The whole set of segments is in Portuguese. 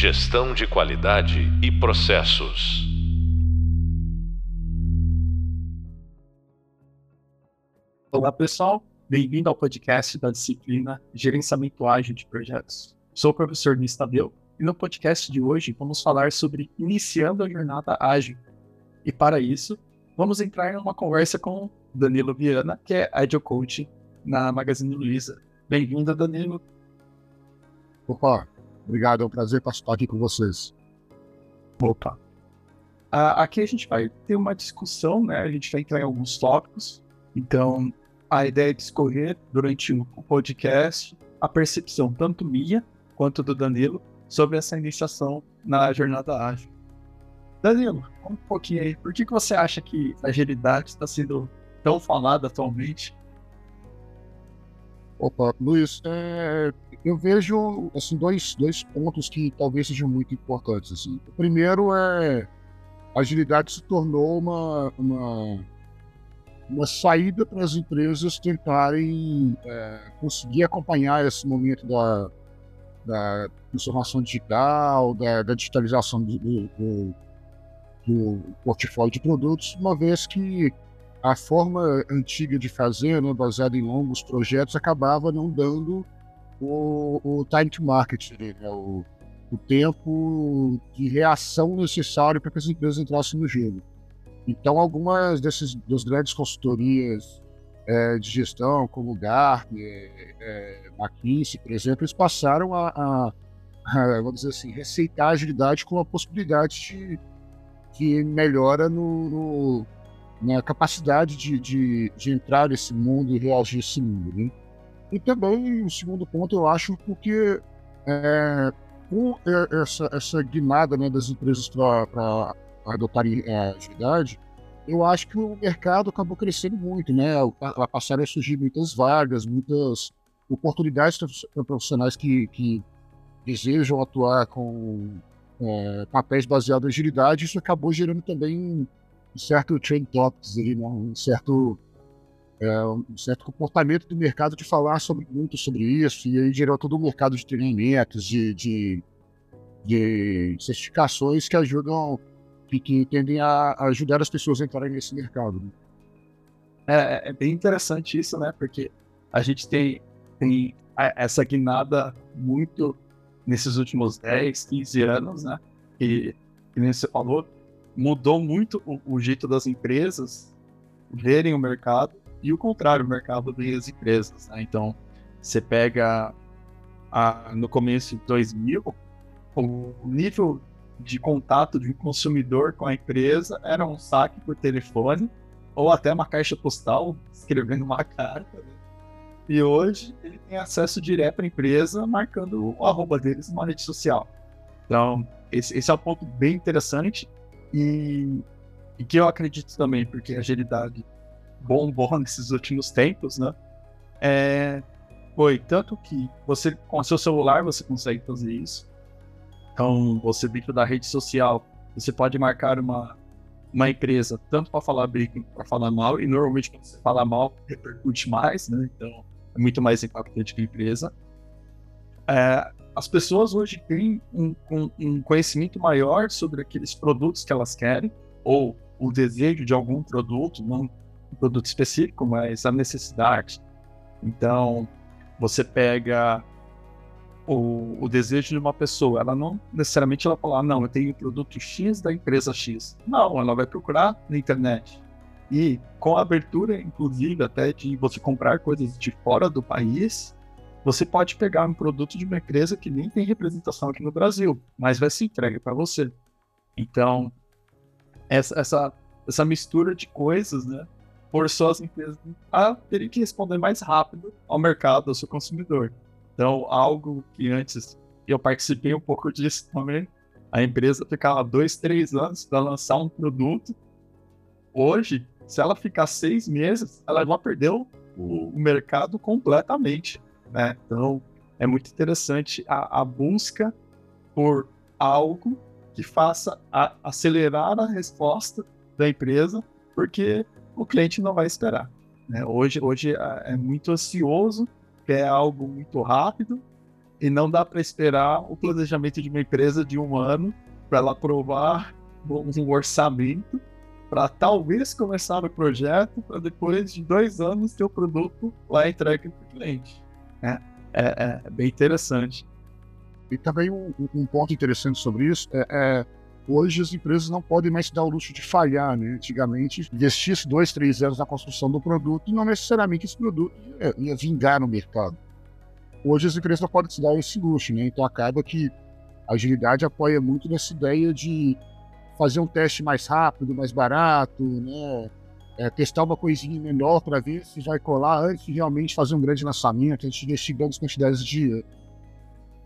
Gestão de qualidade e processos. Olá, pessoal. Bem-vindo ao podcast da disciplina Gerenciamento Ágil de Projetos. Sou o professor Luiz Tadeu e no podcast de hoje vamos falar sobre iniciando a jornada ágil. E para isso, vamos entrar em uma conversa com Danilo Viana, que é Agile Coach na Magazine Luiza. Bem-vindo, Danilo. Opa, obrigado, é um prazer estar aqui com vocês. Opa. Ah, aqui a gente vai ter uma discussão, né? A gente vai entrar em alguns tópicos. Então, a ideia é discorrer durante o podcast a percepção tanto minha quanto do Danilo sobre essa iniciação na jornada ágil. Danilo, um pouquinho aí. Por que, que você acha que a agilidade está sendo tão falada atualmente? Opa, Luiz, é, eu vejo assim, dois, dois pontos que talvez sejam muito importantes. Assim. O primeiro é a agilidade se tornou uma, uma, uma saída para as empresas tentarem é, conseguir acompanhar esse momento da, da transformação digital, da, da digitalização do, do, do, portfólio de produtos, uma vez que a forma antiga de fazer, né, baseada em longos projetos, acabava não dando o, o time to market, né, o, o tempo de reação necessário para que as empresas entrassem no jogo. Então, algumas dessas das grandes consultorias é, de gestão, como Gartner, é, McKinsey, por exemplo, eles passaram a, a, a, vamos dizer assim, receitar agilidade com a possibilidade de, de melhora no, no na capacidade de, de, de, entrar nesse mundo e reagir a esse mundo. Né? E também, o segundo ponto, eu acho, porque é, com essa, essa guinada né, das empresas para adotarem a agilidade, eu acho que o mercado acabou crescendo muito, né? Passaram a surgir muitas vagas, muitas oportunidades para profissionais que, que desejam atuar com é, papéis baseados em agilidade. Isso acabou gerando também um certo trend topics ali, né? um certo é, um certo comportamento do mercado de falar sobre, muito sobre isso, e aí gerou todo o mercado de treinamentos, de, de, de certificações que ajudam que, que tendem a, ajudar as pessoas a entrarem nesse mercado. Né? É, é, bem interessante isso, né? Porque a gente tem, tem essa guinada muito nesses últimos 10, 15 anos, né? E, que nem você falou, mudou muito o, o, jeito das empresas verem o mercado e o contrário, o mercado vê as empresas. Né? Então, você pega a, no começo de 2000, o nível de contato de um consumidor com a empresa era um saque por telefone ou até uma caixa postal escrevendo uma carta. Né? E hoje ele tem acesso direto à empresa marcando o arroba deles numa rede social. Então, esse, esse é um ponto bem interessante e, e, que eu acredito também, porque a agilidade bombou nesses últimos tempos, né? É, foi tanto que você, com o seu celular, você consegue fazer isso. Então, você dentro da rede social, você pode marcar uma, uma empresa tanto para falar bem quanto para falar mal, e normalmente quando você fala mal, repercute mais, né? Então, é muito mais impactante que a empresa. É, as pessoas hoje têm um, um, um, conhecimento maior sobre aqueles produtos que elas querem, ou o desejo de algum produto, não um produto específico, mas a necessidade. Então, você pega o, o, desejo de uma pessoa, ela não necessariamente ela fala, ah, não, eu tenho o produto X da empresa X. Não, ela vai procurar na internet. E com a abertura, inclusive, até de você comprar coisas de fora do país, você pode pegar um produto de uma empresa que nem tem representação aqui no Brasil, mas vai ser entregue para você. Então, essa, essa, essa mistura de coisas, né, forçou as empresas a terem que responder mais rápido ao mercado, ao seu consumidor. Então, algo que antes eu participei um pouco disso também, a empresa ficava dois, três anos para lançar um produto. Hoje, se ela ficar seis meses, ela já perdeu o mercado completamente. Né? Então, é muito interessante a, a busca por algo que faça a, acelerar a resposta da empresa, porque o cliente não vai esperar. Né? Hoje, hoje é, é muito ansioso quer algo muito rápido E não dá para esperar o planejamento de uma empresa de um ano para ela aprovar um orçamento para talvez começar o projeto para depois de dois anos ter o produto lá entregue para o cliente. É, é, é, bem interessante. E também um, um ponto interessante sobre isso é, é, hoje as empresas não podem mais se dar o luxo de falhar, né? Antigamente, investir dois, três anos na construção do produto e não necessariamente esse produto ia, ia vingar no mercado. Hoje as empresas não podem se dar esse luxo, né? Então acaba que a agilidade apoia muito nessa ideia de fazer um teste mais rápido, mais barato, né? É, testar uma coisinha menor para ver se vai colar antes de realmente fazer um grande lançamento, antes de investir grandes quantidades de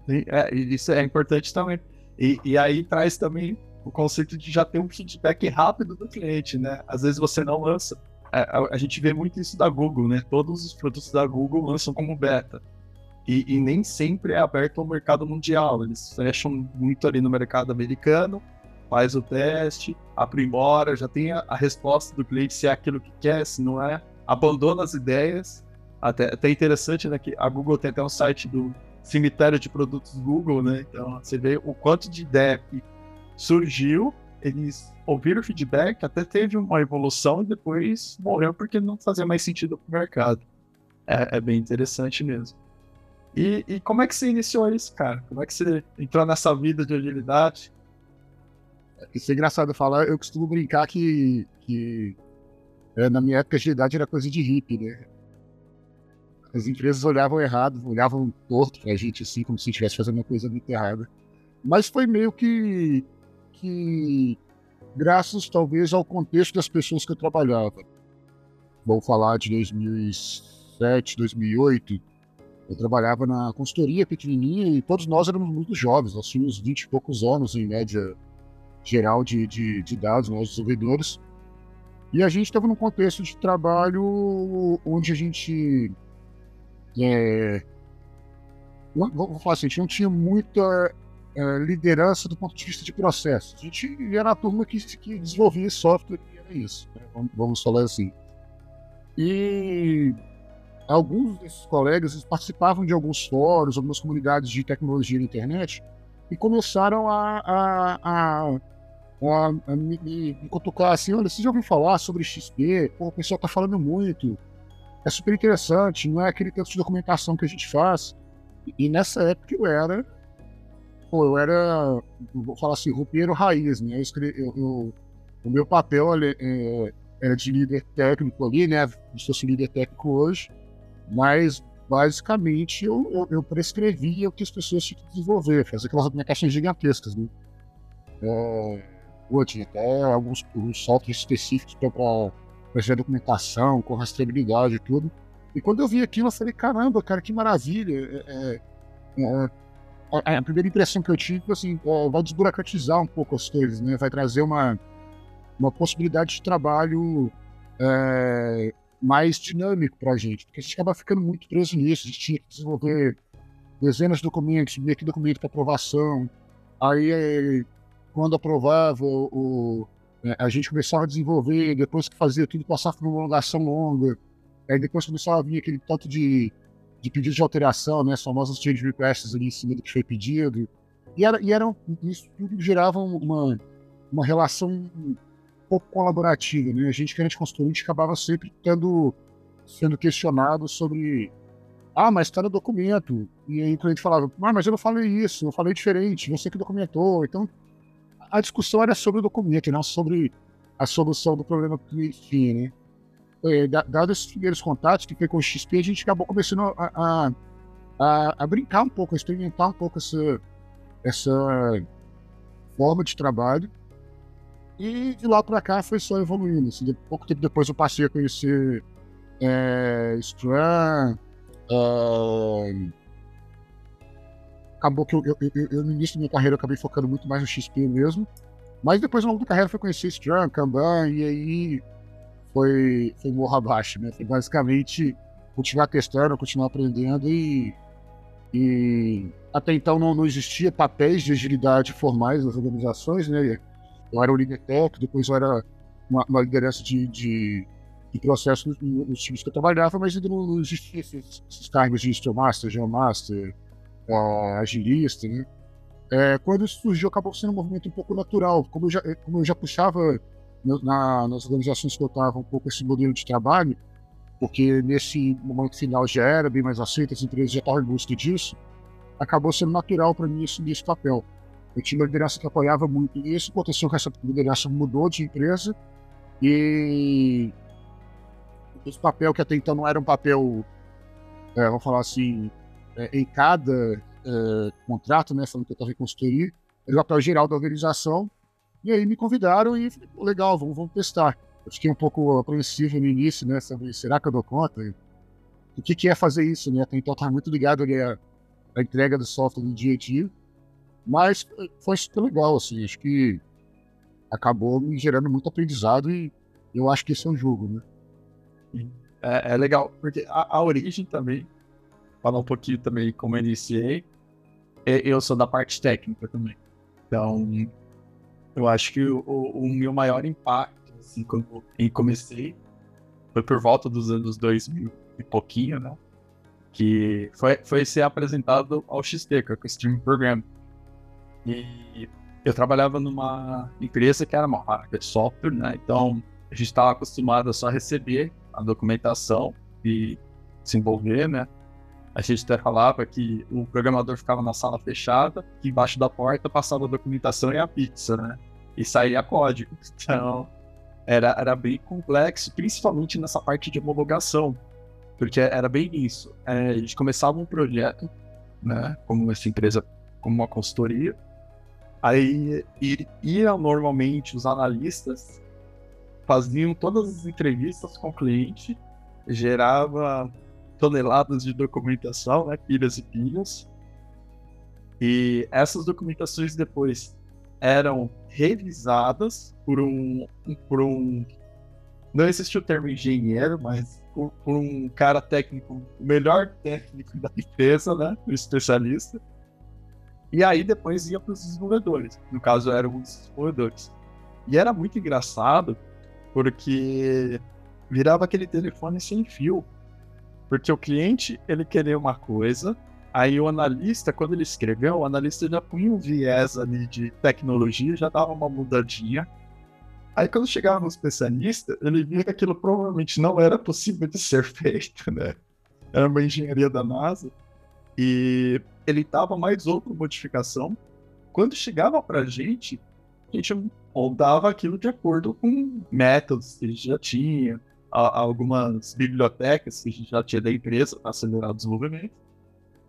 é, isso é importante também. E, e, aí traz também o conceito de já ter um feedback rápido do cliente, né? Às vezes você não lança. A, é, a, a gente vê muito isso da Google, né? Todos os produtos da Google lançam como beta. E, e, nem sempre é aberto ao mercado mundial. Eles fecham muito ali no mercado americano, faz o teste, aprimora, já tem a, a resposta do cliente se é aquilo que quer, se não é. Abandona as ideias. Até, até interessante, né? Que a Google tem até um site do cemitério de produtos Google, né? Então você vê o quanto de ideia que surgiu, eles ouviram o feedback, até teve uma evolução e depois morreu porque não fazia mais sentido para o mercado. É, é, bem interessante mesmo. E, e, como é que você iniciou isso, cara? Como é que você entrou nessa vida de agilidade? Isso é engraçado falar. Eu costumo brincar que, que é, na minha época agilidade era coisa de hippie, né? As empresas olhavam errado, olhavam torto pra gente, assim, como se estivesse fazendo uma coisa muito errada. Mas foi meio que, que graças, talvez, ao contexto das pessoas que eu trabalhava. Vamos falar de 2007, 2008. Eu trabalhava na consultoria pequenininha e todos nós éramos muito jovens. Nós tínhamos 20 e poucos anos, em média geral, de, de, de dados, nós desenvolvedores. E a gente estava num contexto de trabalho onde a gente é, vou falar assim, a gente não tinha muita é, liderança do ponto de vista de processo. A gente era a turma que, que desenvolvia software e era isso. Né? Vamos, vamos, falar assim. E alguns desses colegas participavam de alguns fóruns, algumas comunidades de tecnologia na internet e começaram a, a, a, a, a me, me, cutucar assim: olha, você já ouviu falar sobre XP? Pô, o pessoal tá falando muito é super interessante, não é aquele tanto de documentação que a gente faz. E, nessa época eu era, pô, eu era, vou falar assim, roupeiro raiz, né? Eu escrevi, eu, eu, o meu papel é, era de líder técnico ali, né? Eu sou líder técnico hoje, mas basicamente eu, eu, eu, prescrevia o que as pessoas tinham que desenvolver, fazer aquelas documentações gigantescas, né? É, tinha até alguns, alguns softwares específicos para fazer documentação, com rastreabilidade e tudo. E quando eu vi aquilo, eu falei, caramba, cara, que maravilha. É, é, é, a primeira impressão que eu tive foi assim, vai desburocratizar um pouco as coisas, né? Vai trazer uma, uma possibilidade de trabalho é, mais dinâmico para a gente, porque a gente acaba ficando muito preso nisso. A gente tinha que desenvolver dezenas de documentos, meio que documento para aprovação. Aí, quando aprovava o, é, a gente começava a desenvolver, depois que fazia tudo, passava por uma prolongação longa. Aí depois começava a vir aquele tanto de, de pedidos de alteração, né? As famosas change requests ali em cima do que foi pedido. E, era, e eram, isso tudo gerava uma, uma relação um pouco colaborativa, né? A gente, que era de gente acabava sempre tendo, sendo questionado sobre ah, mas está no documento. E aí o cliente falava, ah, mas eu não falei isso, eu falei diferente, você que documentou. Então, a discussão era sobre o documento, não sobre a solução do problema que tinha, né? É, dado esses primeiros contatos que foi com o XP, a gente acabou começando a, a, a, brincar um pouco, a experimentar um pouco essa, essa forma de trabalho. E de lá para cá foi só evoluindo. Assim, pouco tempo depois eu passei a conhecer é, Scrum, uh, acabou que eu, eu, eu, eu, no início da minha carreira, eu acabei focando muito mais no XP mesmo. Mas depois, ao longo da carreira, foi conhecer Scrum, Kanban, e aí foi, foi morro abaixo, né? Foi basicamente continuar testando, continuar aprendendo e, e até então não, não existia papéis de agilidade formais nas organizações, né? Eu era o líder técnico, depois eu era uma, uma liderança de, de, de processo nos, nos, times que eu trabalhava, mas ainda não, não existia esses, esses cargos de Master, Jam Master, uh, agilista, né? É, quando isso surgiu, acabou sendo um movimento um pouco natural. Como eu já, como eu já puxava na, nas organizações que eu estava um pouco esse modelo de trabalho, porque nesse momento final já era bem mais aceito, as empresas já estavam em busca disso, acabou sendo natural para mim assumir esse papel. Eu tinha uma liderança que apoiava muito isso, aconteceu que essa liderança mudou de empresa e esse papel que até então não era um papel, é, vamos falar assim, é, em cada é, contrato, né, falando que eu estava em consultoria, era o papel geral da organização, e aí me convidaram e falei, legal, vamos, vamos testar. Eu fiquei um pouco apreensivo no início, né, sobre será que eu dou conta? O que, que é fazer isso, né? Então estava muito ligado ali à, à entrega do software no dia a dia, mas foi super legal, assim, acho que acabou me gerando muito aprendizado e eu acho que esse é um jogo, né? É, é legal, porque a, a, origem também, falar um pouquinho também como eu iniciei, é, eu sou da parte técnica também. Então, eu acho que o, o meu maior impacto, assim, quando eu comecei, foi por volta dos anos 2000 e pouquinho, né? Que foi, foi ser apresentado ao XP, que é o Stream Program. E eu trabalhava numa empresa que era uma marca de software, né? Então, a gente estava acostumado a só receber a documentação e desenvolver, né? A gente até falava que o programador ficava na sala fechada, que embaixo da porta passava a documentação e a pizza, né? E saía código. Então, era, era bem complexo, principalmente nessa parte de homologação, porque era bem isso. É, a gente começava um projeto, né? Como essa empresa, como uma consultoria, aí ia normalmente os analistas faziam todas as entrevistas com o cliente, gerava toneladas de documentação, né, pilhas e pilhas. E essas documentações depois eram revisadas por um, por um não existe o termo engenheiro, mas por, por um cara técnico, o melhor técnico da empresa, né, o especialista. E aí depois ia para os desenvolvedores. No caso eram os desenvolvedores. E era muito engraçado porque virava aquele telefone sem fio. Porque o cliente, ele queria uma coisa, aí o analista, quando ele escreveu, o analista já punha um viés ali de tecnologia, já dava uma mudadinha. Aí quando chegava no especialista, ele via que aquilo provavelmente não era possível de ser feito, né? Era uma engenharia da NASA. E ele dava mais outra modificação. Quando chegava pra gente, a gente moldava aquilo de acordo com métodos que a gente já tinha, a, algumas bibliotecas que a gente já tinha da empresa para acelerar o desenvolvimento.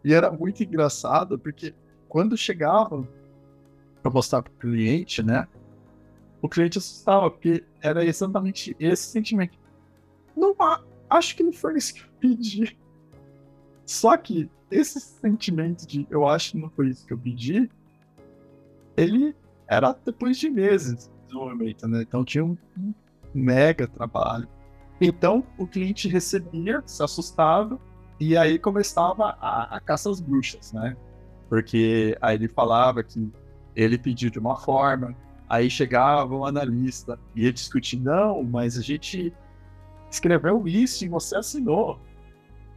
E era muito engraçado, porque quando chegava para mostrar para o cliente, né, o cliente assustava, porque era exatamente esse sentimento. Não, acho que não foi isso que eu pedi. Só que esse sentimento de eu acho que não foi isso que eu pedi, ele era depois de meses de desenvolvimento, né? Então tinha um, mega trabalho. Então o cliente recebia, se assustava, e aí começava a, a caça às bruxas, né? Porque aí ele falava que ele pediu de uma forma, aí chegava um analista e ia discutir, não, mas a gente escreveu isso e você assinou.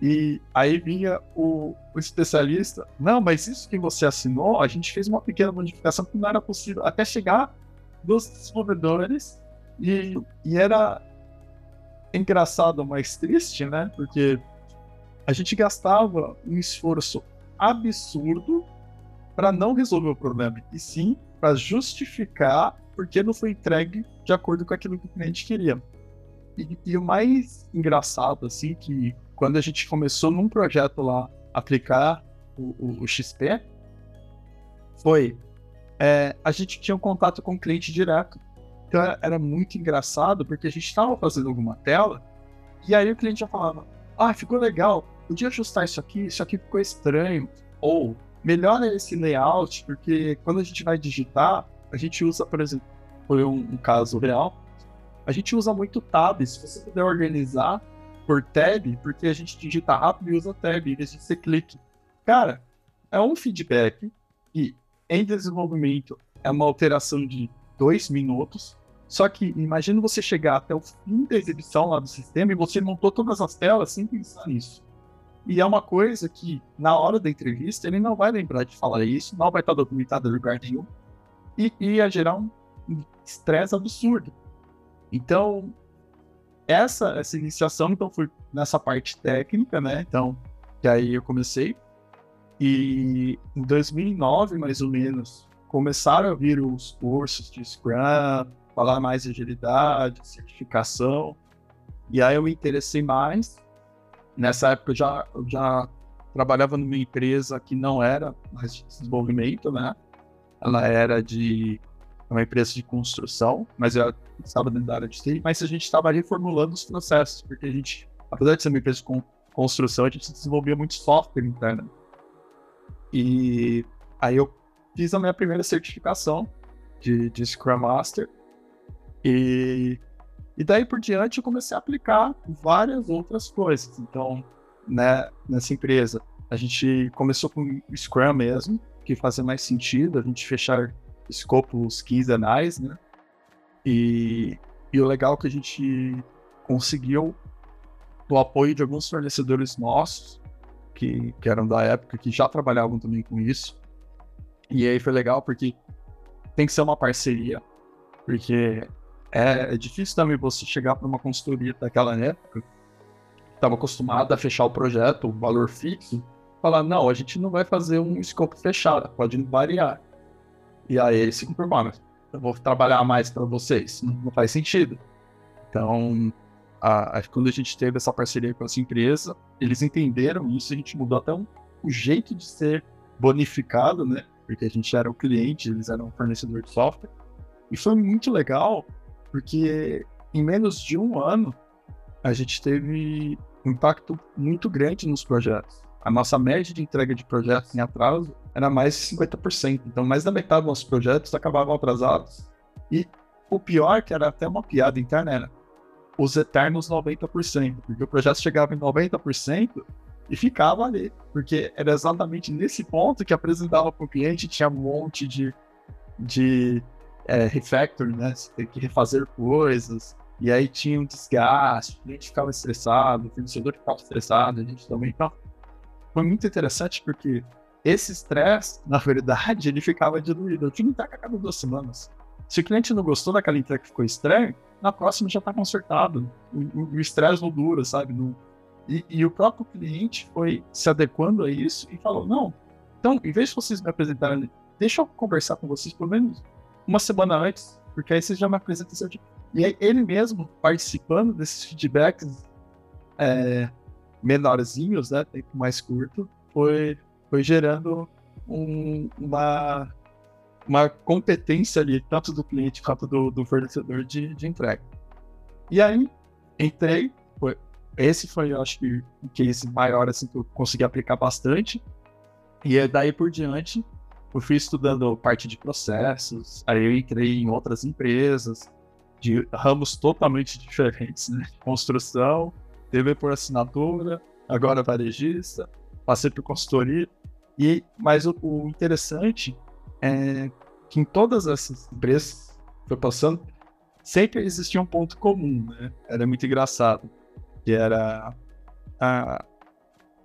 E aí vinha o, o, especialista, não, mas isso que você assinou, a gente fez uma pequena modificação que não era possível, até chegar dos desenvolvedores, e, e era engraçado, mas triste, né? Porque a gente gastava um esforço absurdo para não resolver o problema, e sim para justificar porque não foi entregue de acordo com aquilo que o cliente queria. E, e o mais engraçado, assim, que quando a gente começou num projeto lá aplicar o, o, o XP, foi é, a gente tinha um contato com o cliente direto. Então era muito engraçado porque a gente estava fazendo alguma tela e aí o cliente já falava: Ah, ficou legal, podia ajustar isso aqui, isso aqui ficou estranho. Ou melhora esse layout, porque quando a gente vai digitar, a gente usa, por exemplo, foi um, um caso real, a gente usa muito tabs. Se você puder organizar por tab, porque a gente digita rápido e usa tab em vez de ser clique. Cara, é um feedback que em desenvolvimento é uma alteração de dois minutos. Só que imagina você chegar até o fim da exibição lá do sistema e você montou todas as telas sem pensar nisso. e é uma coisa que, na hora da entrevista, ele não vai lembrar de falar isso, não vai estar documentado em lugar nenhum, e ia gerar um estresse absurdo. Então, essa, essa iniciação, então, foi nessa parte técnica, né? Então, que aí eu comecei. E em 2009, mais ou menos, começaram a vir os cursos de Scrum, falar mais de agilidade, certificação. E aí eu me interessei mais. Nessa época eu já, eu já trabalhava numa empresa que não era mais de desenvolvimento, né? Ela era de uma empresa de construção, mas eu estava dentro da área de TI, mas a gente estava reformulando os processos, porque a gente, apesar de ser uma empresa de construção, a gente desenvolvia muito software interno. E aí eu fiz a minha primeira certificação de, de Scrum Master, e, e daí por diante eu comecei a aplicar várias outras coisas. Então, né, nessa empresa, a gente começou com Scrum mesmo, que fazia mais sentido a gente fechar escopos quinzenais, né? E, e o legal é que a gente conseguiu o apoio de alguns fornecedores nossos, que, que eram da época, que já trabalhavam também com isso. E aí foi legal porque tem que ser uma parceria, porque é, é difícil também você chegar para uma consultoria daquela época, estava acostumada a fechar o projeto, o valor fixo, falar, não, a gente não vai fazer um escopo fechado, pode variar. E aí eles ficam preocupados, eu vou trabalhar mais para vocês, não, faz sentido. Então, a, a, quando a gente teve essa parceria com essa empresa, eles entenderam isso, a gente mudou até um, o jeito de ser bonificado, né? Porque a gente era o cliente, eles eram o fornecedor de software. E foi muito legal, porque em menos de um ano, a gente teve um impacto muito grande nos projetos. A nossa média de entrega de projetos em atraso era mais de 50%. Então, mais da metade dos nossos projetos acabavam atrasados. E o pior, que era até uma piada interna, era os eternos 90%. Porque o projeto chegava em 90% e ficava ali. Porque era exatamente nesse ponto que apresentava para o cliente, tinha um monte de, de é, refactor, né? Você tem que refazer coisas. E aí tinha um desgaste, o cliente ficava estressado, o fornecedor ficava estressado, a gente também. Então, foi muito interessante porque esse estresse, na verdade, ele ficava diluído. Eu tinha que entrega a cada duas semanas. Se o cliente não gostou daquela entrega que ficou estranho, na próxima já está consertado. O estresse não dura, sabe? Não... E, e, o próprio cliente foi se adequando a isso e falou: não, então, em vez de vocês me apresentarem, deixa eu conversar com vocês pelo menos uma semana antes, porque aí vocês já me apresentam seu E aí, ele mesmo participando desses feedbacks é, menorzinhos, né, tempo mais curto, foi, foi gerando um, uma, uma competência ali, tanto do cliente quanto do, do fornecedor de, de entrega. E aí, entrei, foi, esse foi, eu acho que, o case maior, assim, que eu consegui aplicar bastante, e daí por diante, eu fui estudando parte de processos, aí eu entrei em outras empresas, de ramos totalmente diferentes, né? Construção, TV por assinatura, agora varejista, passei por consultoria. E, mas o, o interessante é que em todas essas empresas que foi passando, sempre existia um ponto comum, né? Era muito engraçado. Que era. A,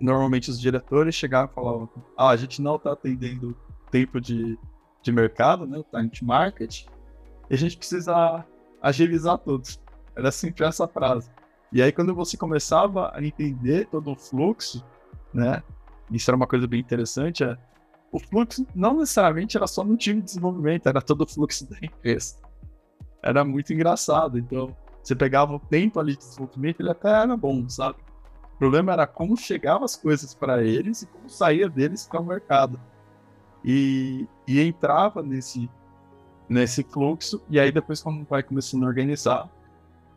normalmente os diretores chegavam e falavam: ah, a gente não está atendendo tempo de, de mercado, né? O time to market, e a gente precisa agilizar tudo. Era sempre essa frase. E aí, quando você começava a entender todo o fluxo, né? Isso era uma coisa bem interessante. É, o fluxo não necessariamente era só no time de desenvolvimento, era todo o fluxo da empresa. Era muito engraçado. Então, você pegava o tempo ali de desenvolvimento, ele até era bom, sabe? O problema era como chegavam as coisas para eles e como saía deles para o mercado. E, e entrava nesse, nesse fluxo, e aí depois, quando vai começando a organizar,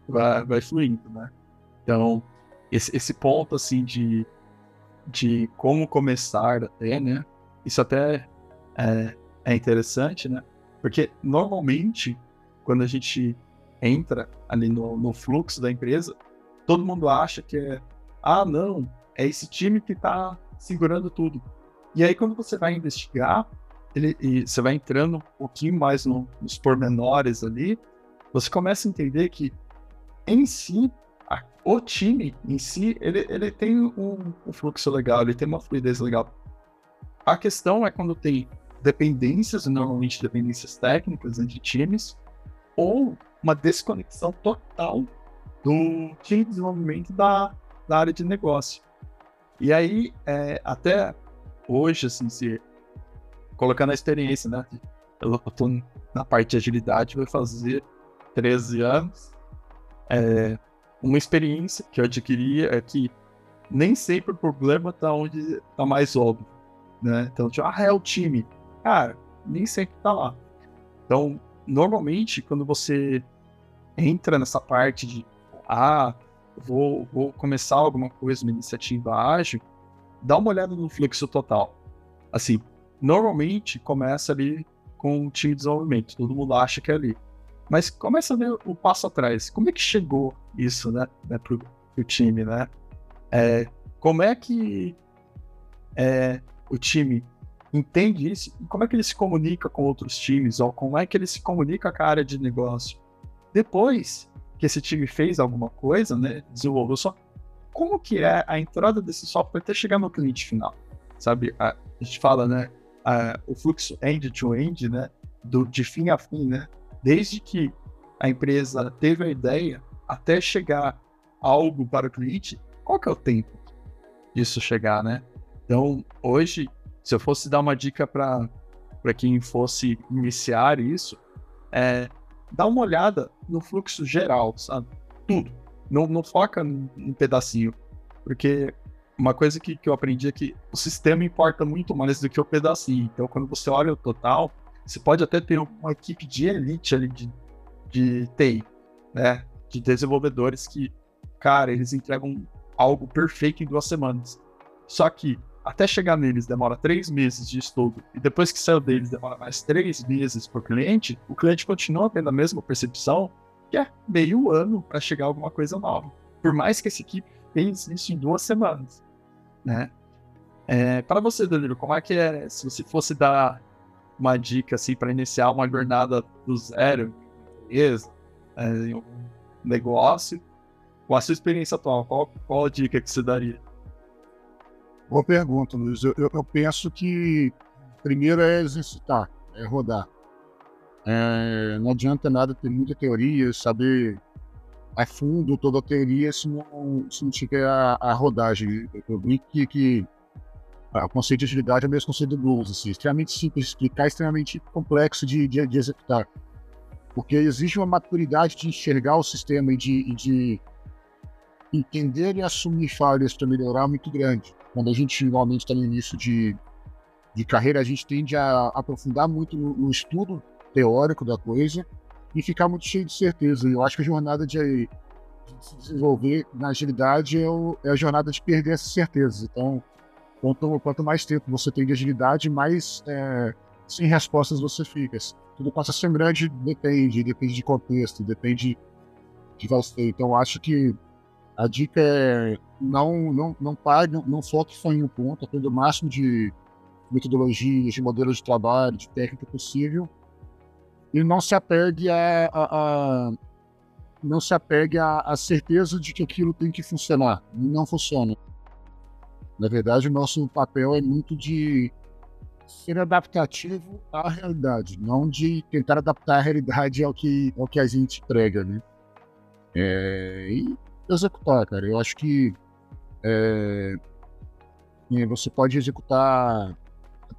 vai, vai fluindo, né? Então, esse, esse ponto, assim, de, de como começar até, né? Isso até é, é interessante, né? Porque, normalmente, quando a gente entra ali no, no fluxo da empresa, todo mundo acha que é, ah, não, é esse time que está segurando tudo. E aí, quando você vai investigar, ele, e você vai entrando um pouquinho mais no, nos pormenores ali, você começa a entender que, em si, o time em si, ele, ele tem um, um fluxo legal, ele tem uma fluidez legal. A questão é quando tem dependências, normalmente dependências técnicas entre times, ou uma desconexão total do time de desenvolvimento da, da área de negócio. E aí, é, até hoje, assim, se colocando a experiência, né? Eu tô na parte de agilidade, vai fazer 13 anos. É, uma experiência que eu adquiri é que nem sempre o problema tá onde tá mais óbvio, né? Então, tipo, ah, é o time. Cara, nem sempre tá lá. Então, normalmente, quando você entra nessa parte de, ah, vou, vou começar alguma coisa, uma iniciativa ágil, dá uma olhada no fluxo total. Assim, normalmente começa ali com o time de desenvolvimento, todo mundo acha que é ali. Mas começa a ver o passo atrás. Como é que chegou isso, né, né pro, pro time, né? É, como é que é, o time entende isso? Como é que ele se comunica com outros times? Ou como é que ele se comunica com a área de negócio? Depois que esse time fez alguma coisa, né, desenvolveu só, como que é a entrada desse software até chegar no cliente final? Sabe, a, a gente fala, né, a, o fluxo end-to-end, -end, né, do, de fim a fim, né, desde que a empresa teve a ideia até chegar algo para o cliente, qual que é o tempo disso chegar, né? Então, hoje, se eu fosse dar uma dica para quem fosse iniciar isso, é dar uma olhada no fluxo geral, sabe? Tudo. Não, não foca num pedacinho. Porque uma coisa que, que eu aprendi é que o sistema importa muito mais do que o pedacinho. Então, quando você olha o total, você pode até ter uma equipe de elite ali de, de TI, né? De desenvolvedores que, cara, eles entregam algo perfeito em duas semanas. Só que até chegar neles demora três meses de estudo e depois que saiu deles demora mais três meses para o cliente, o cliente continua tendo a mesma percepção que é meio ano para chegar alguma coisa nova. Por mais que essa equipe fez isso em duas semanas, né? É, para você, Danilo, como é que é se você fosse dar uma dica assim para iniciar uma jornada do zero, empresa, é, um negócio, com a sua experiência atual, qual, qual a dica que você daria? Boa pergunta, Luiz. Eu, eu, eu penso que primeiro é exercitar, é rodar. É, não adianta nada ter muita teoria, saber a fundo toda a teoria se não, se não tiver a, a rodagem. Eu brinco que, que o conceito de agilidade é o mesmo conceito do blues, assim, extremamente simples de explicar, extremamente complexo de, de, de, executar. Porque existe uma maturidade de enxergar o sistema e de, de entender e assumir falhas para melhorar muito grande. Quando a gente normalmente está no início de, de carreira, a gente tende a aprofundar muito no, no, estudo teórico da coisa e ficar muito cheio de certeza. E eu acho que a jornada de, de se desenvolver na agilidade é, o, é a jornada de perder essas certezas. Então, Quanto, quanto mais tempo você tem de agilidade, mais é, sem respostas você fica. Tudo passa a ser grande, depende, depende de contexto, depende de você. Então, acho que a dica é não, não, não pare, não, não foque só em um ponto, aprenda o máximo de metodologias, de modelos de trabalho, de técnica possível, e não se apegue a, a, a não se apegue à certeza de que aquilo tem que funcionar. Não funciona. Na verdade, o nosso papel é muito de ser adaptativo à realidade, não de tentar adaptar a realidade ao que, ao que a gente prega, né? É, e executar, cara. Eu acho que é, você pode executar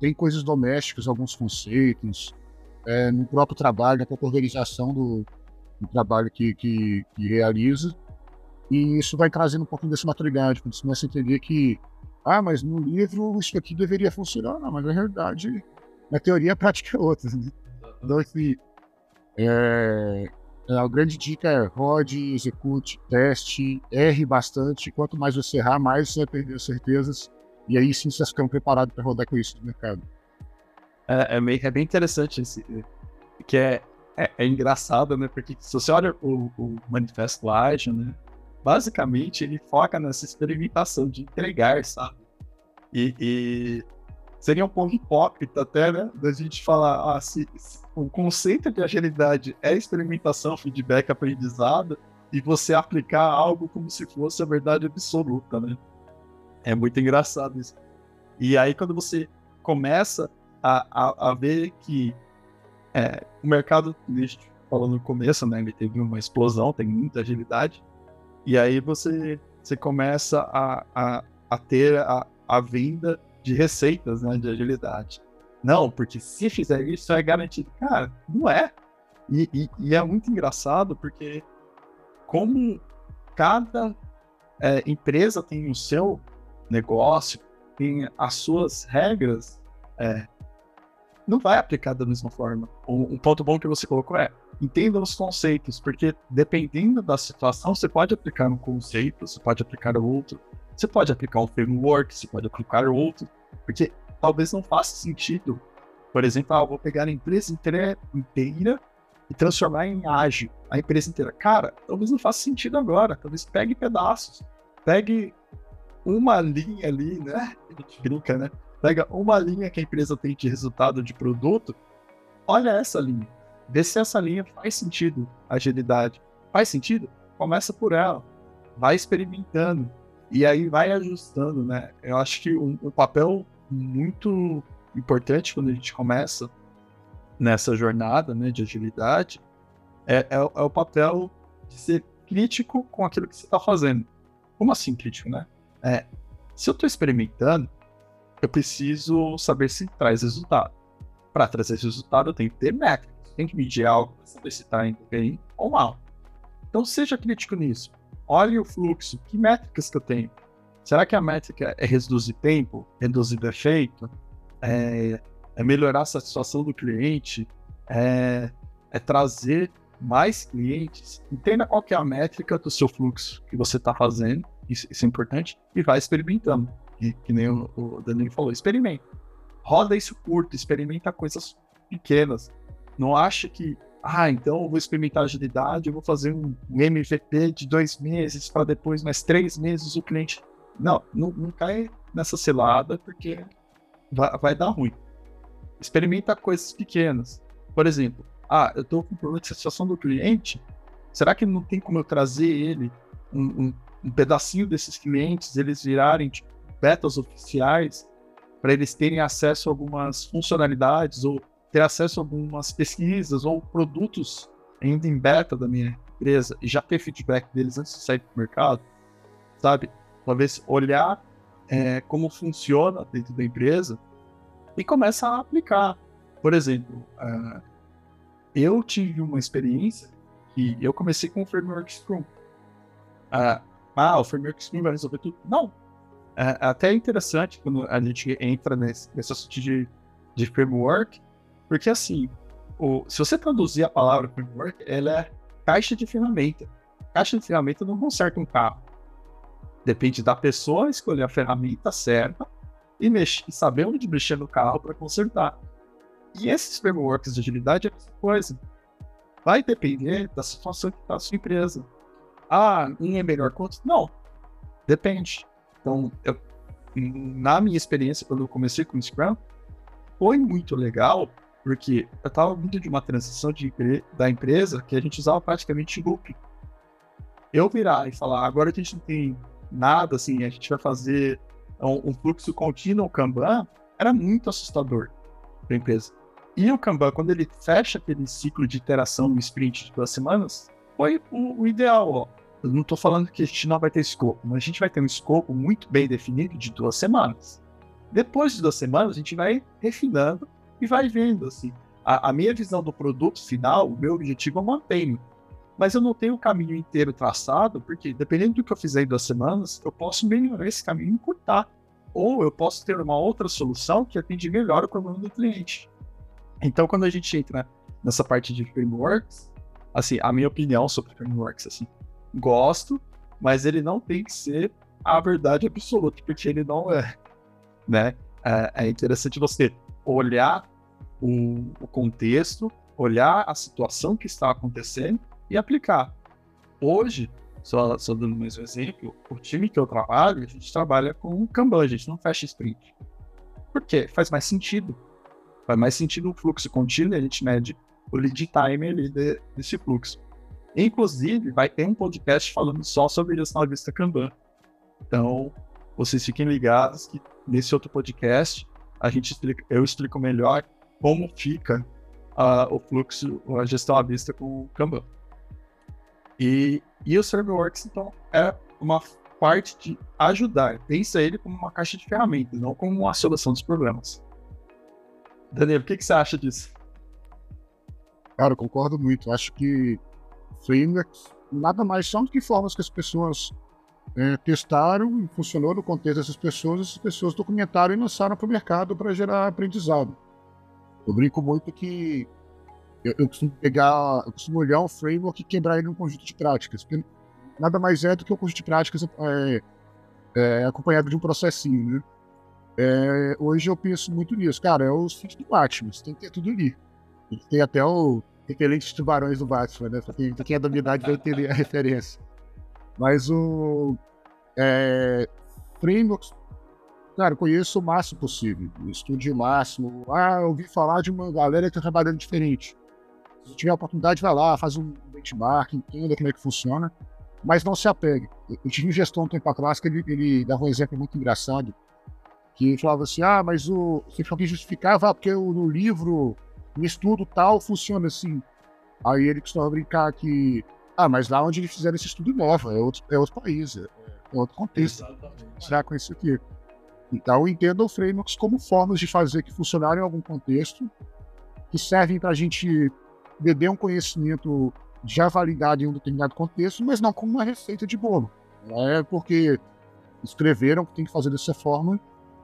tem coisas domésticas, alguns conceitos, é, no próprio trabalho, na própria organização do, do trabalho que, que, que, realiza, e isso vai trazendo um pouquinho dessa maturidade, quando você começa a entender que ah, mas no livro isso aqui deveria funcionar. Não, mas na realidade, na teoria, a prática é outra. Né? Então, assim, é, é, a grande dica é rode, execute, teste, erre bastante. Quanto mais você errar, mais você vai perder certezas. E aí sim você vai ficando preparado para rodar com isso no mercado. É, é, meio, é bem interessante esse, que é, é, é, engraçado, né? Porque se você olha o, o manifesto ágil, né? basicamente ele foca nessa experimentação de entregar, sabe? E, e seria um pouco hipócrita até, né? Da gente falar, ah, se, se o conceito de agilidade é experimentação, feedback, aprendizado, e você aplicar algo como se fosse a verdade absoluta, né? É muito engraçado isso. E aí, quando você começa a, a, a ver que é, o mercado, falando no começo, né? Ele teve uma explosão, tem muita agilidade. E aí você, você começa a, a, a ter a, a venda de receitas né, de agilidade. Não, porque se fizer isso é garantido. Cara, não é. E, e, e é muito engraçado porque como cada é, empresa tem o seu negócio, tem as suas regras, é, não vai aplicar da mesma forma. Um, um ponto bom que você colocou é entenda os conceitos, porque dependendo da situação, você pode aplicar um conceito, você pode aplicar outro, você pode aplicar um framework, você pode aplicar outro, porque talvez não faça sentido. Por exemplo, ah, vou pegar a empresa inteira e transformar em ágil a empresa inteira. Cara, talvez não faça sentido agora. Talvez pegue pedaços. Pegue uma linha ali, né? A gente brinca, né? Pega uma linha que a empresa tem de resultado de produto. Olha essa linha. Vê se essa linha faz sentido. Agilidade. Faz sentido? Começa por ela. Vai experimentando. E aí vai ajustando, né? Eu acho que um, um papel muito importante quando a gente começa nessa jornada né, de agilidade é, é, é, o papel de ser crítico com aquilo que você está fazendo. Como assim crítico, né? É, se eu estou experimentando, eu preciso saber se traz resultado. Para trazer resultado, eu tenho que ter métricas, tenho que medir algo para saber se está indo bem ou mal. Então seja crítico nisso. Olhe o fluxo, que métricas que eu tenho. Será que a métrica é reduzir tempo, reduzir defeito, é, é melhorar a satisfação do cliente, é, é trazer mais clientes? Entenda qual é a métrica do seu fluxo que você está fazendo, isso, isso, é importante, e vai experimentando. Que, que nem o, o Danilo falou, experimenta. Roda isso curto, experimenta coisas pequenas. Não acha que ah, então eu vou experimentar agilidade, eu vou fazer um MVP de dois meses para depois mais três meses o cliente não, não, não cai nessa cilada porque vai, vai dar ruim. Experimenta coisas pequenas. Por exemplo, ah, eu estou com problema de satisfação do cliente. Será que não tem como eu trazer ele, um, um, um pedacinho desses clientes, eles virarem tipo, betas oficiais, para eles terem acesso a algumas funcionalidades ou ter acesso a algumas pesquisas ou produtos ainda em beta da minha empresa e já ter feedback deles antes de sair do mercado, sabe? talvez olhar é, como funciona dentro da empresa e começa a aplicar. Por exemplo, uh, eu tive uma experiência que eu comecei com o framework Scrum. Uh, ah, o framework Scrum vai resolver tudo. Não. É, é até interessante quando a gente entra nesse, nesse assunto de, de framework, porque assim, o, se você traduzir a palavra framework, ela é caixa de ferramenta. Caixa de ferramenta não conserta um carro. Depende da pessoa escolher a ferramenta certa e, mexer, saber onde mexer no carro para consertar. E esses frameworks de agilidade é a mesma coisa. Vai depender da situação que está a sua empresa. Ah, um é melhor que outro? Não. Depende. Então, eu, na minha experiência, quando eu comecei com o Scrum, foi muito legal, porque eu estava vindo de uma transição de, da empresa que a gente usava praticamente loop. Eu virar e falar, agora a gente não tem nada, assim, a gente vai fazer um, um fluxo contínuo Kanban, era muito assustador para a empresa. E o Kanban, quando ele fecha aquele ciclo de iteração no sprint de duas semanas, foi o, o ideal. Ó. Eu não estou falando que a gente não vai ter escopo, mas a gente vai ter um escopo muito bem definido de duas semanas. Depois de duas semanas, a gente vai refinando e vai vendo. Assim, a, a minha visão do produto final, o meu objetivo eu mantenho mas eu não tenho o caminho inteiro traçado, porque dependendo do que eu fizer em duas semanas, eu posso melhorar esse caminho e encurtar. Ou eu posso ter uma outra solução que atende melhor o problema do cliente. Então, quando a gente entra nessa parte de frameworks, assim, a minha opinião sobre frameworks, assim, gosto, mas ele não tem que ser a verdade absoluta, porque ele não é, né? É, é interessante você olhar o, o contexto, olhar a situação que está acontecendo e aplicar. Hoje, só, só dando mais um exemplo, o time que eu trabalho, a gente trabalha com Kanban, a gente não fecha sprint. Por quê? Faz mais sentido. Faz mais sentido o fluxo contínuo, a gente mede o lead time ali de, desse fluxo. Inclusive, vai ter um podcast falando só sobre gestão à vista Kanban. Então, vocês fiquem ligados que nesse outro podcast a gente explica, eu explico melhor como fica uh, o fluxo, a gestão à vista com o Kanban. E, e o ServerWorks, então, é uma parte de ajudar. Pensa ele como uma caixa de ferramentas, não como uma solução dos problemas. Daniel, o que, que você acha disso? Cara, eu concordo muito. Acho que frameworks nada mais são do que formas que as pessoas é, testaram e funcionou no contexto dessas pessoas, essas pessoas documentaram e lançaram para o mercado para gerar aprendizado. Eu brinco muito que eu, eu, costumo pegar, eu costumo olhar um framework e quebrar ele num conjunto de práticas, porque nada mais é do que um conjunto de práticas é, é, acompanhado de um processinho, né? É, hoje eu penso muito nisso. Cara, é o sítio do Batman, tem que ter tudo ali. Tem até o repelente de tubarões do Batman, né? Quem, quem é da minha idade vai entender a referência. Mas o é, frameworks, cara, conheço o máximo possível. Estude o máximo. Ah, eu ouvi falar de uma galera que está trabalhando diferente. Se tiver oportunidade, vai lá, faz um benchmark, entenda como é que funciona, mas não se apegue. Eu tive um gestor um tempo atrás que ele, ele dava um exemplo muito engraçado, que falava assim, ah, mas o, você alguém justificava, ah, porque no livro, no estudo tal, funciona assim. Aí ele costumava brincar que ah, mas lá onde eles fizeram esse estudo é outro, é outro país, é, é outro contexto. Já com isso aqui. Então, entendam frameworks como formas de fazer que funcionaram em algum contexto, que servem para a gente beber um conhecimento já validado em um determinado contexto, mas não como uma receita de bolo. Não é porque escreveram que tem que fazer dessa forma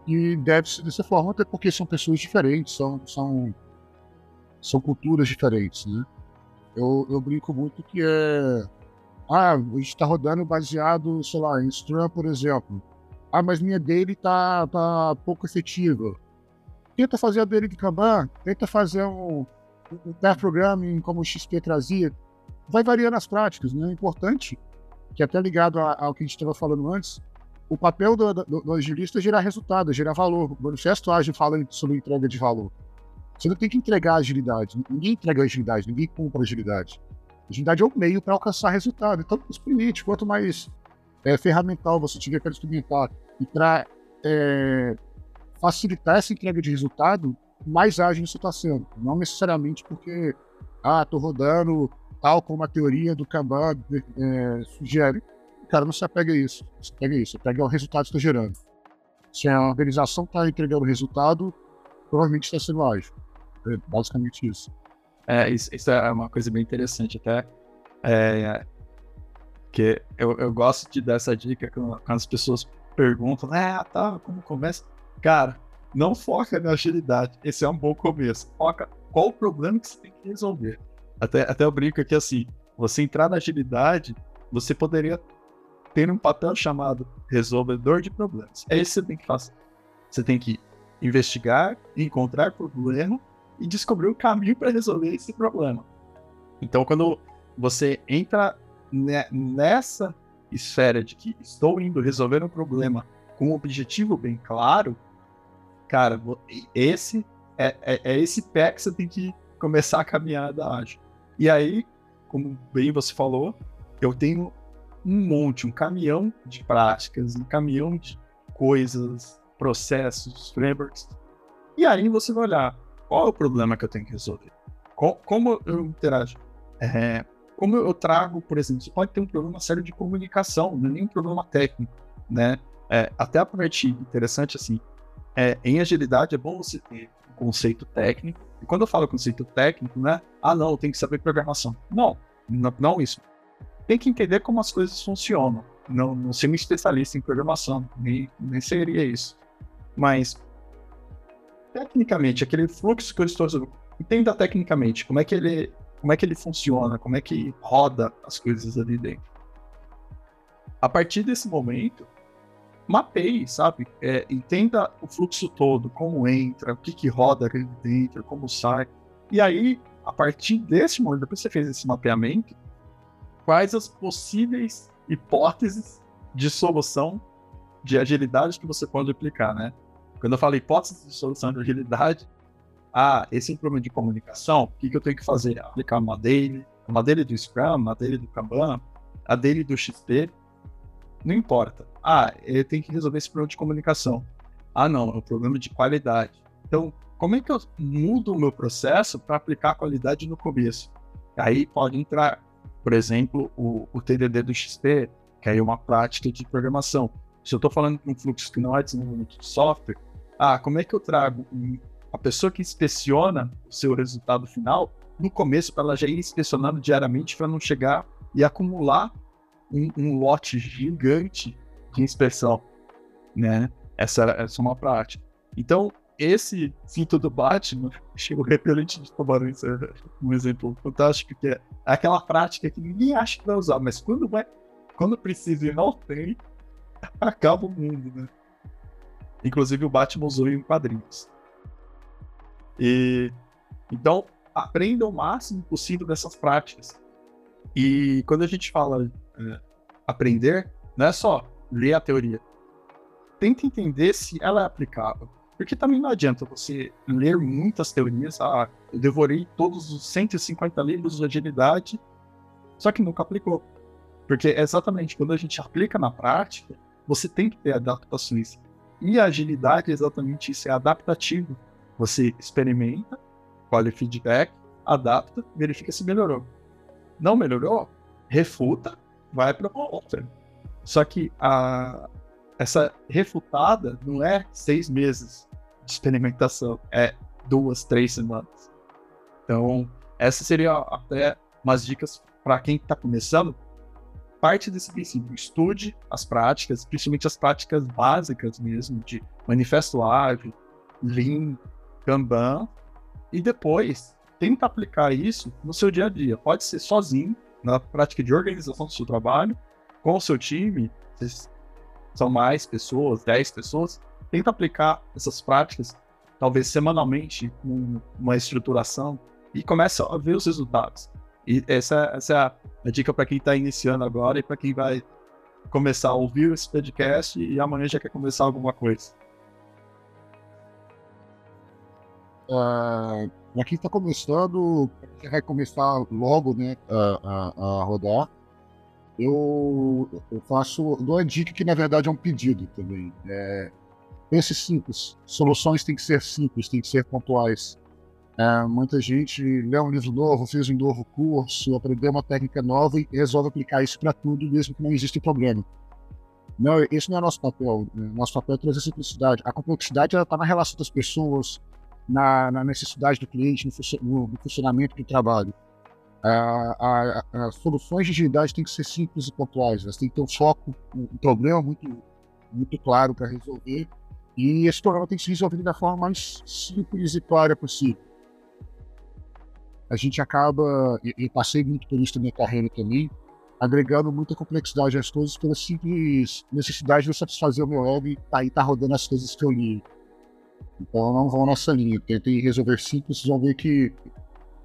e deve ser dessa forma, até porque são pessoas diferentes, são, são, são culturas diferentes, né? Eu, eu brinco muito que é. Ah, a gente está rodando baseado, sei lá, em Scrum, por exemplo. Ah, mas minha dele tá, tá pouco efetiva. Tenta fazer a dele de Kanban, tenta fazer um, um pair programming como o XP trazia. Vai variando as práticas, né? É importante, que até ligado ao que a gente estava falando antes, o papel do, do, do agilista é gerar resultado, é gerar valor. O manifesto ágil fala sobre entrega de valor. Você não tem que entregar agilidade. Ninguém entrega agilidade, ninguém compra agilidade. Agilidade é o meio para alcançar resultado. Então, limites, quanto mais é, ferramental você tiver para instrumentar e para é, facilitar essa entrega de resultado, mais ágil você está sendo. Não necessariamente porque, ah, estou rodando tal como a teoria do Kanban é, sugere. Cara, não se apega a isso. Você pega isso, você pega o resultado que está gerando. Se a organização está entregando resultado, provavelmente está sendo ágil. É basicamente isso. É, isso, isso é uma coisa bem interessante até. É, que eu, eu gosto de dar essa dica quando, quando as pessoas perguntam, ah, tá, como começa? Cara, não foca na agilidade. Esse é um bom começo. Foca qual o problema que você tem que resolver. Até, até eu brinco aqui assim, você entrar na agilidade, você poderia ter um papel chamado resolvedor de problemas. É isso que você tem que fazer. Você tem que investigar, encontrar problema e descobrir o caminho para resolver esse problema. Então, quando você entra nessa esfera de que estou indo resolver um problema com um objetivo bem claro, cara, esse é, é, é esse pé que você tem que começar a caminhada ágil. E aí, como bem você falou, eu tenho um monte, um caminhão de práticas, um caminhão de coisas, processos, frameworks. E aí você vai olhar, qual é o problema que eu tenho que resolver? Como eu interajo? É, como eu trago, por exemplo, você pode ter um problema sério de comunicação, não é nem um problema técnico, né? É, até a parte interessante, assim, é, em agilidade é bom você ter um conceito técnico, e quando eu falo conceito técnico, né? Ah, não, tem que saber programação. Não, não, não isso. Tem que entender como as coisas funcionam. Não, não ser um especialista em programação, nem, nem seria isso. Mas tecnicamente, aquele fluxo que eu estou entenda tecnicamente como é que ele como é que ele funciona, como é que roda as coisas ali dentro. A partir desse momento, mapeie, sabe? É, entenda o fluxo todo, como entra, o que, que roda ali dentro, como sai. E aí, a partir desse momento, depois que você fez esse mapeamento, quais as possíveis hipóteses de solução de agilidade que você pode aplicar, né? Quando eu falo hipótese de solução de agilidade, ah, esse é um problema de comunicação, o que, que eu tenho que fazer? Aplicar uma daily, uma dele do Scrum, uma dele do Kanban, a dele do XP, não importa. Ah, ele tem que resolver esse problema de comunicação. Ah, não, é um problema de qualidade. Então, como é que eu mudo o meu processo para aplicar a qualidade no começo? Aí pode entrar, por exemplo, o, o TDD do XP, que aí é uma prática de programação. Se eu estou falando de um fluxo que não é desenvolvimento de software, ah, como é que eu trago a pessoa que inspeciona o seu resultado final no começo para ela já ir inspecionando diariamente para não chegar e acumular um, um, lote gigante de inspeção, né? Essa, essa é uma prática. Então, esse cinto do Batman, o repelente de tubarões é um exemplo fantástico, que é aquela prática que ninguém acha que vai usar, mas quando vai, quando precisa e não tem, acaba o mundo, né? Inclusive o Batman usou em quadrinhos. E então aprenda o máximo possível dessas práticas. E quando a gente fala é, aprender, não é só ler a teoria. Tenta entender se ela é aplicável. Porque também não adianta você ler muitas teorias. Ah, eu devorei todos os 150 livros de agilidade, só que nunca aplicou. Porque é exatamente quando a gente aplica na prática, você tem que ter adaptações. E a agilidade é exatamente isso, é adaptativo. Você experimenta, colhe feedback, adapta, verifica se melhorou. Não melhorou? Refuta, vai para uma outra. Só que a, essa refutada não é seis meses de experimentação, é duas, três semanas. Então, essas seriam até umas dicas para quem está começando. Parte desse princípio, estude as práticas, principalmente as práticas básicas mesmo, de manifesto ágil, Lean, Kanban, e depois tenta aplicar isso no seu dia a dia. Pode ser sozinho, na prática de organização do seu trabalho, com o seu time, são mais pessoas, 10 pessoas, tenta aplicar essas práticas, talvez semanalmente, com uma estruturação, e começa a ver os resultados. E essa, essa é a, a dica para quem está iniciando agora e para quem vai começar a ouvir esse podcast e amanhã já quer começar alguma coisa. Uh, para quem está começando, vai começar logo né, a, a, a rodar, eu, eu faço, dou dica que na verdade é um pedido também. É, pense simples, soluções têm que ser simples, têm que ser pontuais. É, muita gente lê um livro novo, fez um novo curso, aprendeu uma técnica nova e resolve aplicar isso para tudo, mesmo que não exista problema. Não, esse não é nosso papel. Né? Nosso papel é trazer simplicidade. A complexidade está na relação das pessoas, na, na, necessidade do cliente, no, no funcionamento do trabalho as soluções de agilidade têm que ser simples e pontuais, elas têm que ter um foco, um, problema muito, muito claro para resolver, e esse problema tem que ser resolvido da forma mais simples e clara possível. A gente acaba, e passei muito por isso na minha carreira também, agregando muita complexidade às coisas pela simples necessidade de satisfazer o meu ego e tá aí tá rodando as coisas que eu li. Então não vão nessa linha. Tentem resolver simples, vocês vão ver que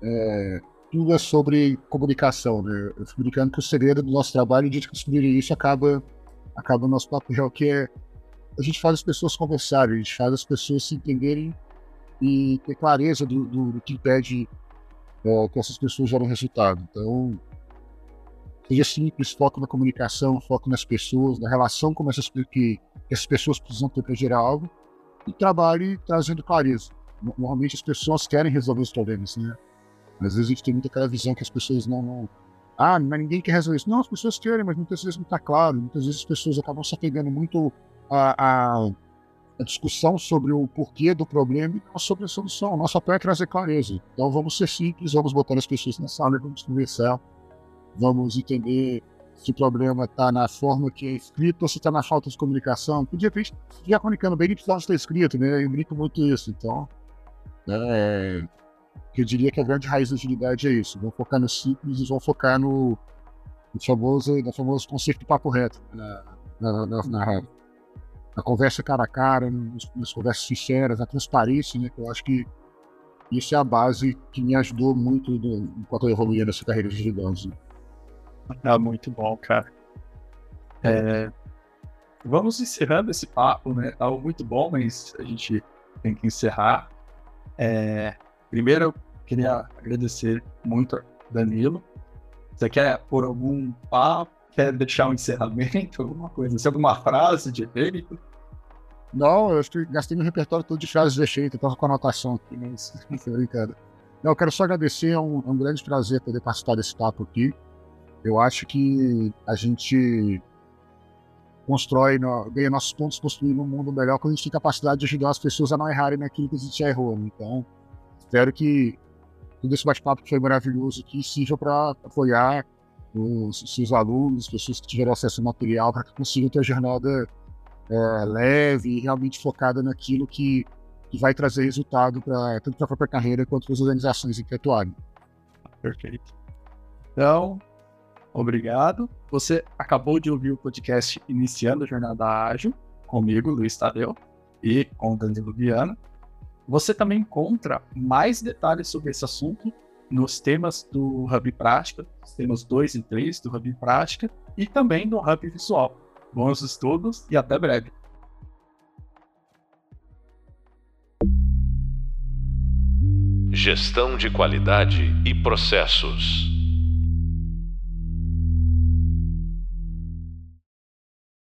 é, tudo é sobre comunicação, né? Eu fico brincando que o segredo do nosso trabalho, de descobrir isso, acaba, acaba o nosso papel, que é a gente faz as pessoas conversarem, a gente faz as pessoas se entenderem e ter clareza do, do, do que impede é, que essas pessoas gerem resultado. Então, seja simples, foco na comunicação, foco nas pessoas, na relação como essas, que, essas pessoas precisam ter para gerar algo, e trabalhe trazendo clareza. Normalmente as pessoas querem resolver os problemas, né? Às vezes a gente tem muita aquela visão que as pessoas não, não. Ah, mas ninguém quer resolver isso. Não, as pessoas querem, mas muitas vezes não está claro. Muitas vezes as pessoas acabam se apegando muito a, a, a, discussão sobre o porquê do problema e não sobre a solução. Nosso papel é trazer clareza. Então vamos ser simples, vamos botar as pessoas na sala e vamos conversar. Vamos entender se o problema está na forma que é escrito ou se está na falta de comunicação. Podia ver, já comunicando bem, nem precisava estar escrito, né? Eu brinco muito isso. Então, é, que eu diria que a grande raiz da agilidade é isso. Vão focar no simples e vão focar no, no famoso, no famoso conceito de papo reto, né? na, na, na, na conversa cara a cara, nas, nas, conversas sinceras, na transparência, né? Eu acho que isso é a base que me ajudou muito enquanto eu evoluía nessa carreira de agilidade. Ah, muito bom, cara. É, vamos encerrando esse papo, né? Tava muito bom, mas a gente tem que encerrar. É, Primeiro, eu queria agradecer muito Danilo Você quer por algum papo? Quer deixar um encerramento, alguma coisa? Se alguma frase de efeito? Não, eu gastei meu repertório todo de frases de efeito, eu tava com anotação aqui, mas não brincando. Não, eu quero só agradecer, é um, é um grande prazer poder participar desse papo aqui. Eu acho que a gente constrói, ganha nossos pontos construindo um mundo melhor quando a gente tem capacidade de ajudar as pessoas a não errarem naquilo que a gente já errou. Né? Então, espero que todo esse bate-papo que foi maravilhoso aqui sirva para apoiar os seus alunos, as pessoas que tiveram acesso ao material, para que consigam ter a jornada é, leve e realmente focada naquilo que, que vai trazer resultado pra, tanto para a própria carreira quanto para as organizações em que atuarem. Perfeito. Então, obrigado. Você acabou de ouvir o podcast Iniciando a Jornada Ágil, comigo, Luiz Tadeu, e com Danilo Viana. Você também encontra mais detalhes sobre esse assunto nos temas do Hub Prática, os temas 2 e 3 do Hub Prática, e também no Hub Visual. Bons estudos e até breve. Gestão de qualidade e processos.